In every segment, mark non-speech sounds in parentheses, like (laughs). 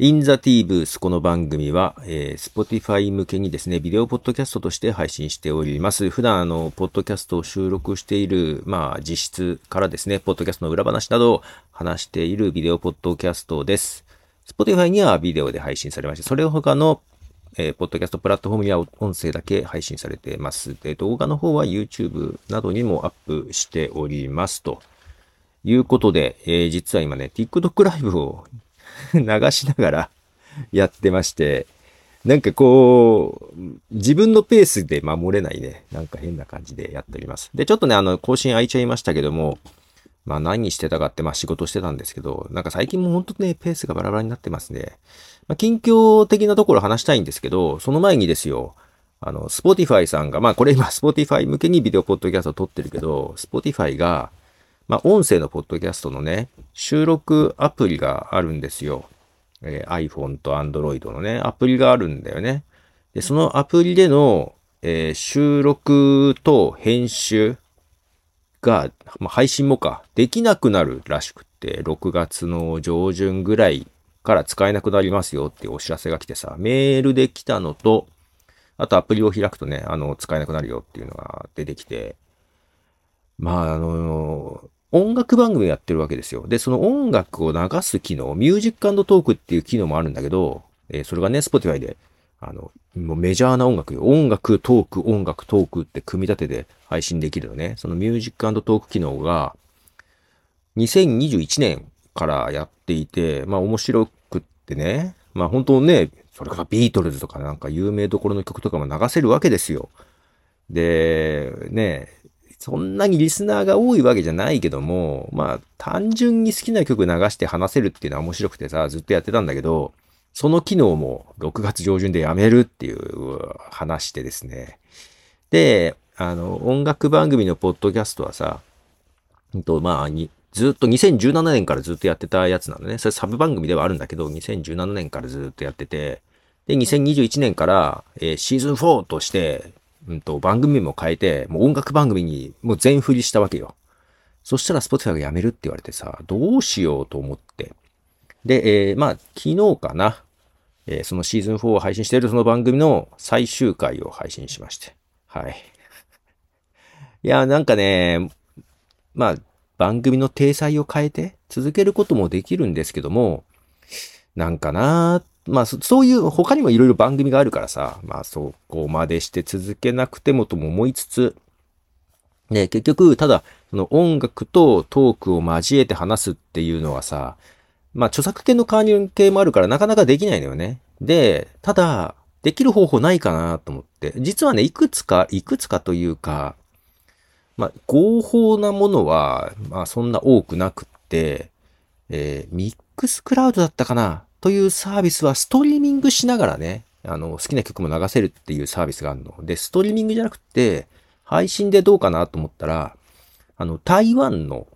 In the T Booth この番組は、えー、Spotify 向けにですね、ビデオポッドキャストとして配信しております。普段あの、ポッドキャストを収録している、まあ、実質からですね、ポッドキャストの裏話などを話しているビデオポッドキャストです。Spotify にはビデオで配信されまして、それを他の、えー、ポッドキャストプラットフォームには音声だけ配信されています。で、動画の方は YouTube などにもアップしておりますと。いうことで、えー、実は今ね、TikTok ライブを (laughs) 流しながらやってまして、なんかこう、自分のペースで喋れないね、なんか変な感じでやっております。で、ちょっとね、あの、更新空いちゃいましたけども、まあ何してたかって、まあ仕事してたんですけど、なんか最近も本当ね、ペースがバラバラになってますね。まあ近況的なところ話したいんですけど、その前にですよ、あの、 Spotify さんが、まあこれ今 Spotify 向けにビデオポッドキャストを撮ってるけど、 Spotify が、まあ、音声のポッドキャストのね、収録アプリがあるんですよ。えー、iPhone と Android のね、アプリがあるんだよね。で、そのアプリでの、えー、収録と編集が、まあ、配信もか、できなくなるらしくって、6月の上旬ぐらいから使えなくなりますよっていうお知らせが来てさ、メールで来たのと、あとアプリを開くとね、あの、使えなくなるよっていうのが出てきて、まあ、あの、音楽番組やってるわけですよ。で、その音楽を流す機能、ミュージックトークっていう機能もあるんだけど、えー、それがね、Spotify で、あの、もうメジャーな音楽よ。音楽、トーク、音楽、トークって組み立てで配信できるのね。そのミュージックトーク機能が、2021年からやっていて、まあ面白くってね、まあ本当ね、それからビートルズとかなんか有名どころの曲とかも流せるわけですよ。で、ね、そんなにリスナーが多いわけじゃないけども、まあ、単純に好きな曲流して話せるっていうのは面白くてさ、ずっとやってたんだけど、その機能も6月上旬でやめるっていう話でですね。で、あの、音楽番組のポッドキャストはさ、んと、まあ、に、ずっと2017年からずっとやってたやつなのね。それサブ番組ではあるんだけど、2017年からずっとやってて、で、2021年から、えー、シーズン4として、うんと、番組も変えて、もう音楽番組にもう全振りしたわけよ。そしたら Spotify がやめるって言われてさ、どうしようと思って。で、えー、まあ、昨日かな。えー、そのシーズン4を配信しているその番組の最終回を配信しまして。はい。いや、なんかね、まあ、番組の体裁を変えて続けることもできるんですけども、なんかなーっまあ、そういう他にもいろいろ番組があるからさ、まあそこまでして続けなくてもとも思いつつ、ね、結局、ただ、その音楽とトークを交えて話すっていうのはさ、まあ著作権の関係もあるからなかなかできないのよね。で、ただ、できる方法ないかなと思って。実はね、いくつか、いくつかというか、まあ合法なものは、まあそんな多くなくって、えー、ミックスクラウドだったかなというサービスはストリーミングしながらね、あの、好きな曲も流せるっていうサービスがあるの。で、ストリーミングじゃなくて、配信でどうかなと思ったら、あの、台湾の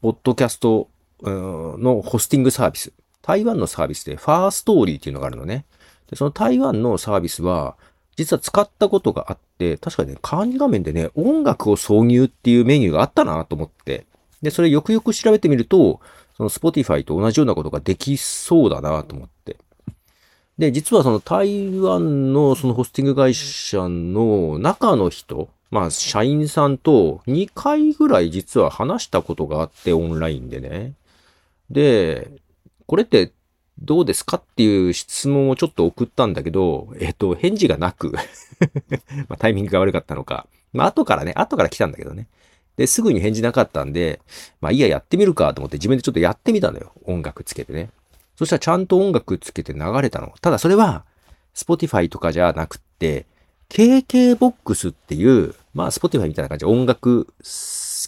ポッドキャストのホスティングサービス。台湾のサービスでファーストーリーっていうのがあるのね。で、その台湾のサービスは、実は使ったことがあって、確かにね、管理画面でね、音楽を挿入っていうメニューがあったなと思って。で、それよくよく調べてみると、その Spotify と同じようなことができそうだなと思って。で、実はその台湾のそのホスティング会社の中の人、まあ社員さんと2回ぐらい実は話したことがあってオンラインでね。で、これってどうですかっていう質問をちょっと送ったんだけど、えっと、返事がなく (laughs) まタイミングが悪かったのか。まあ後からね、後から来たんだけどね。で、すぐに返事なかったんで、まあいいや、やってみるかと思って自分でちょっとやってみたのよ。音楽つけてね。そしたらちゃんと音楽つけて流れたの。ただそれは、Spotify とかじゃなくって、KKBOX っていう、まあ Spotify みたいな感じで音楽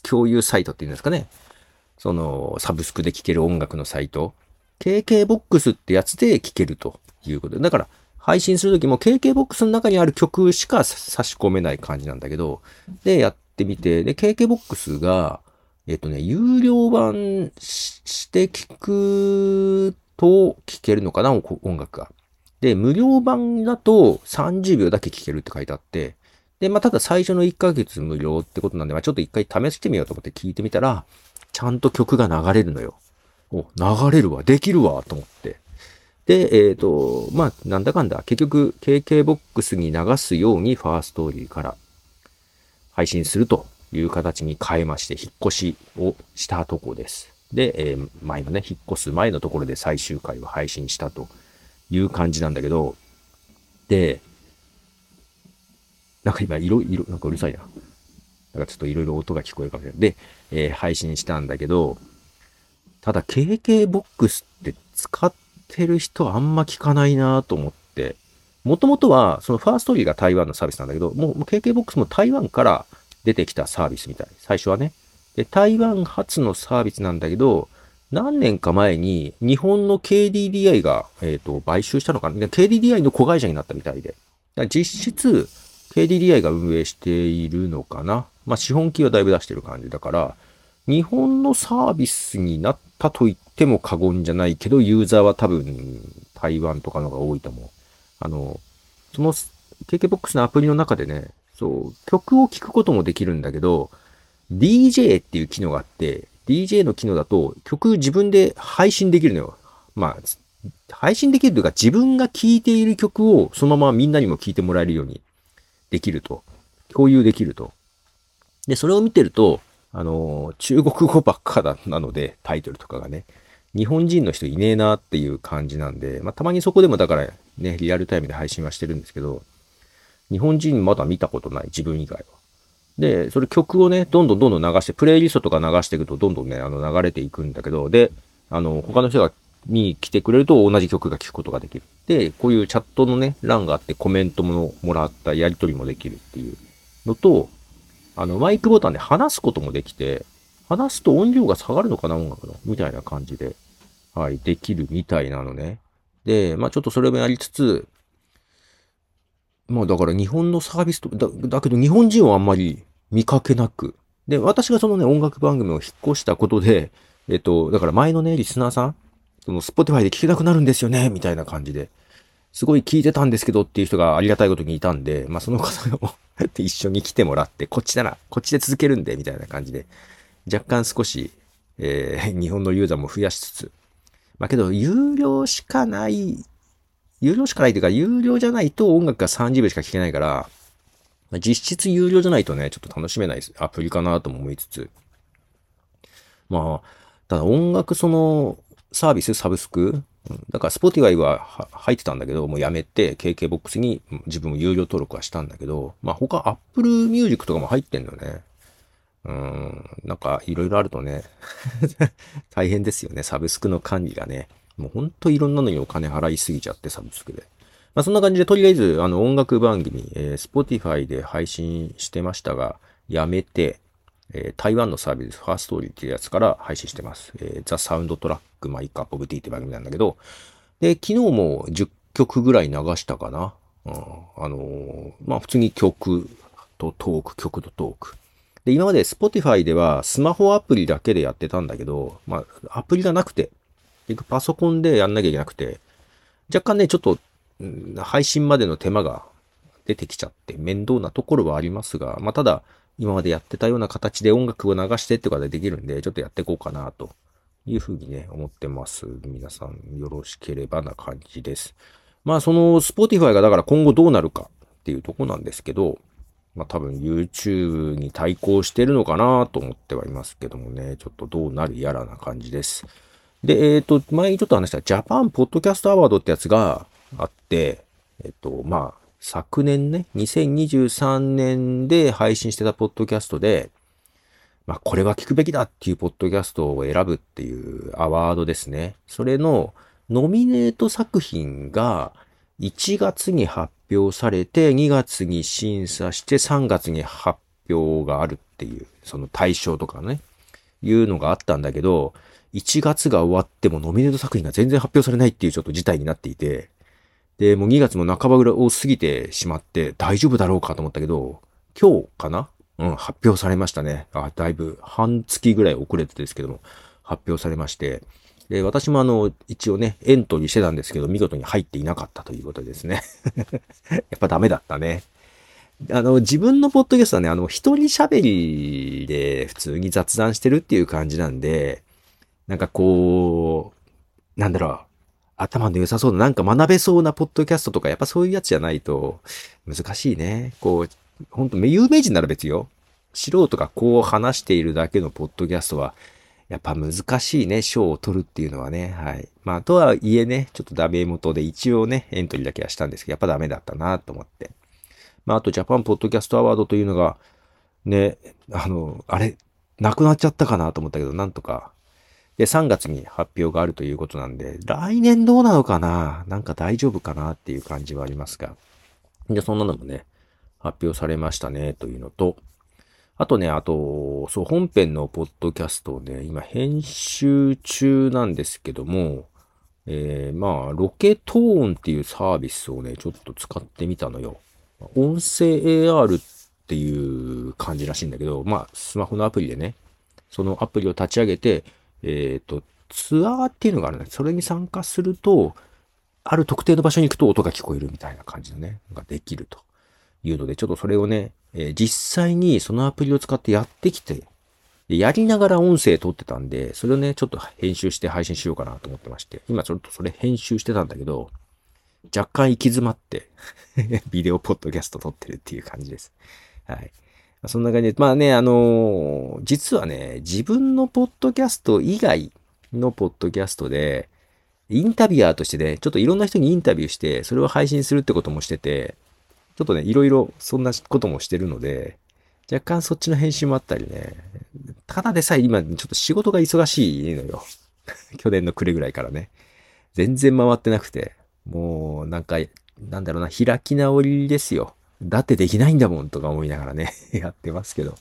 共有サイトっていうんですかね。その、サブスクで聴ける音楽のサイト。KKBOX ってやつで聴けるということで。だから、配信するときも KKBOX の中にある曲しか差し込めない感じなんだけど、で、やっってみて、で、KKBOX が、えっとね、有料版して聞くと聞けるのかな、音楽が。で、無料版だと30秒だけ聞けるって書いてあって、で、まあ、ただ最初の1ヶ月無料ってことなんで、まあ、ちょっと一回試してみようと思って聞いてみたら、ちゃんと曲が流れるのよ。お、流れるわ、できるわ、と思って。で、えっ、ー、と、まあ、なんだかんだ、結局、KKBOX に流すようにファーストーリーから配信するという形に変えまして、引っ越しをしたとこです。で、えー、前のね、引っ越す前のところで最終回を配信したという感じなんだけど、で、なんか今、いろいろ、なんかうるさいな。なんかちょっといろいろ音が聞こえるかもしれない。で、えー、配信したんだけど、ただ KKBOX って使ってる人あんま聞かないなと思って、もともとは、そのファーストリーが台湾のサービスなんだけど、もう KKBOX も台湾から出てきたサービスみたい。最初はね。で、台湾発のサービスなんだけど、何年か前に日本の KDDI が、えっ、ー、と、買収したのかな ?KDDI の子会社になったみたいで。実質、KDDI が運営しているのかなまあ、資本金はだいぶ出してる感じだから、日本のサービスになったと言っても過言じゃないけど、ユーザーは多分台湾とかのが多いと思う。あの、その KKBOX のアプリの中でね、そう、曲を聴くこともできるんだけど、DJ っていう機能があって、DJ の機能だと曲自分で配信できるのよ。まあ、配信できるというか自分が聴いている曲をそのままみんなにも聴いてもらえるようにできると。共有できると。で、それを見てると、あの、中国語ばっかだ、なので、タイトルとかがね、日本人の人いねえなっていう感じなんで、まあ、たまにそこでもだからね、リアルタイムで配信はしてるんですけど、日本人まだ見たことない、自分以外は。で、それ曲をね、どんどんどんどん流して、プレイリストとか流していくと、どんどんね、あの、流れていくんだけど、で、あの、他の人が、に来てくれると同じ曲が聴くことができる。で、こういうチャットのね、欄があってコメントももらったやり取りもできるっていうのと、あの、マイクボタンで話すこともできて、話すと音量が下がるのかな、音楽の。みたいな感じで、はい、できるみたいなのね。で、まあちょっとそれもやりつつ、まあだから日本のサービスと、だだけど日本人はあんまり見かけなく。で、私がそのね、音楽番組を引っ越したことで、えっと、だから前のね、リスナーさん、その、 Spotify で聞けなくなるんですよね、みたいな感じで、すごい聞いてたんですけどっていう人がありがたいことにいたんで、まあその方を (laughs) 一緒に来てもらって、こっちなら、こっちで続けるんで、みたいな感じで、若干少し、えー、(laughs) 日本のユーザーも増やしつつ、まあけど、有料しかない、有料しかないというか、有料じゃないと音楽が30秒しか聴けないから、実質有料じゃないとね、ちょっと楽しめないアプリかなとも思いつつ。まあ、ただ音楽そのサービス、サブスク、だから Spotify は入ってたんだけど、もうやめて KKBOX に自分も有料登録はしたんだけど、まあ他 Apple Music とかも入ってんのね。うん、なんかいろいろあるとね (laughs) 大変ですよね、サブスクの管理がね。もうほんといろんなのにお金払いすぎちゃって、サブスクで。まあそんな感じで、とりあえず、あの音楽番組、えー、Spotify で配信してましたが、やめて、えー、台湾のサービス、 Firstory っていうやつから配信してます。えー、 The Soundtrack, My Cup of Tea って番組なんだけど、で、昨日も10曲ぐらい流したかな。うん、あのー、まあ普通に曲とトーク、曲とトーク。で、今まで Spotify ではスマホアプリだけでやってたんだけど、まあアプリがなくて、パソコンでやんなきゃいけなくて、若干ね、ちょっと配信までの手間が出てきちゃって面倒なところはありますが、まあ、ただ、今までやってたような形で音楽を流してってことができるんで、ちょっとやっていこうかな、というふうにね、思ってます。皆さんよろしければな感じです。まあ、その Spotify がだから今後どうなるかっていうとこなんですけど、まあ多分 YouTube に対抗してるのかなと思ってはいますけどもね、ちょっとどうなるやらな感じです。で、えっ、ー、と、前にちょっと話したジャパンポッドキャストアワードってやつが、あって、えっと、まあ、昨年ね、2023年で配信してたポッドキャストで、まあ、これは聞くべきだっていうポッドキャストを選ぶっていうアワードですね。それのノミネート作品が1月に発表されて、2月に審査して、3月に発表があるっていう、その対象とかね、いうのがあったんだけど、1月が終わってもノミネート作品が全然発表されないっていうちょっと事態になっていて、で、もう2月も半ばぐらいを過ぎてしまって大丈夫だろうかと思ったけど、今日かな？うん、発表されましたね。あ、だいぶ半月ぐらい遅れてですけども、発表されまして、で、私もあの、一応ね、エントリーしてたんですけど、見事に入っていなかったということですね。(laughs) やっぱダメだったね。あの、自分のポッドキャストはね、あの、一人喋りで普通に雑談してるっていう感じなんで、なんかこう、なんだろう、頭の良さそうな、なんか学べそうなポッドキャストとか、やっぱそういうやつじゃないと難しいね。こう、ほんと、有名人なら別よ。素人がこう話しているだけのポッドキャストは、やっぱ難しいね、賞を取るっていうのはね。はい。まあ、とはいえね、ちょっとダメ元で一応ね、エントリーだけはしたんですけど、やっぱダメだったなと思って。まあ、あと、ジャパンポッドキャストアワードというのが、ね、あの、あれ、なくなっちゃったかなと思ったけど、なんとか。で、3月に発表があるということなんで、来年どうなのかな？なんか大丈夫かなっていう感じはありますが。で、そんなのもね、発表されましたね、というのと、あとね、あと、そう、本編のポッドキャストをね、今編集中なんですけども、えー、まあ、ロケトーンっていうサービスをね、ちょっと使ってみたのよ。音声 AR っていう感じらしいんだけど、まあ、スマホのアプリでね、そのアプリを立ち上げて、えっ、ー、と、ツアーっていうのがあるんだそれに参加すると、ある特定の場所に行くと音が聞こえるみたいな感じのね、ができるというので、ちょっとそれをね、えー、実際にそのアプリを使ってやってきて、やりながら音声撮ってたんで、それをね、ちょっと編集して配信しようかなと思ってまして、今ちょっとそれ編集してたんだけど、若干行き詰まって (laughs) ビデオポッドキャスト撮ってるっていう感じです。はい。そんな感じで、まあね、あのー、実はね、自分のポッドキャスト以外のポッドキャストで、インタビュアーとしてね、ちょっといろんな人にインタビューして、それを配信するってこともしてて、ちょっとね、いろいろそんなこともしてるので、若干そっちの編集もあったりね、ただでさえ今ちょっと仕事が忙しいのよ。(laughs) 去年の暮れぐらいからね。全然回ってなくて、もうなんか、なんだろうな、開き直りですよ。だってできないんだもんとか思いながらね、(laughs) やってますけど。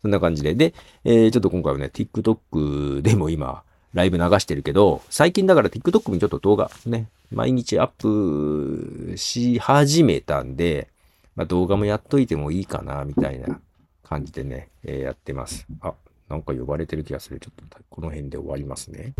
そんな感じで。で、えー、ちょっと今回はね、TikTok でも今、ライブ流してるけど、最近だから TikTok にちょっと動画ね、毎日アップし始めたんで、まあ、動画もやっといてもいいかな、みたいな感じでね、えー、やってます。あ、なんか呼ばれてる気がする。ちょっとこの辺で終わりますね。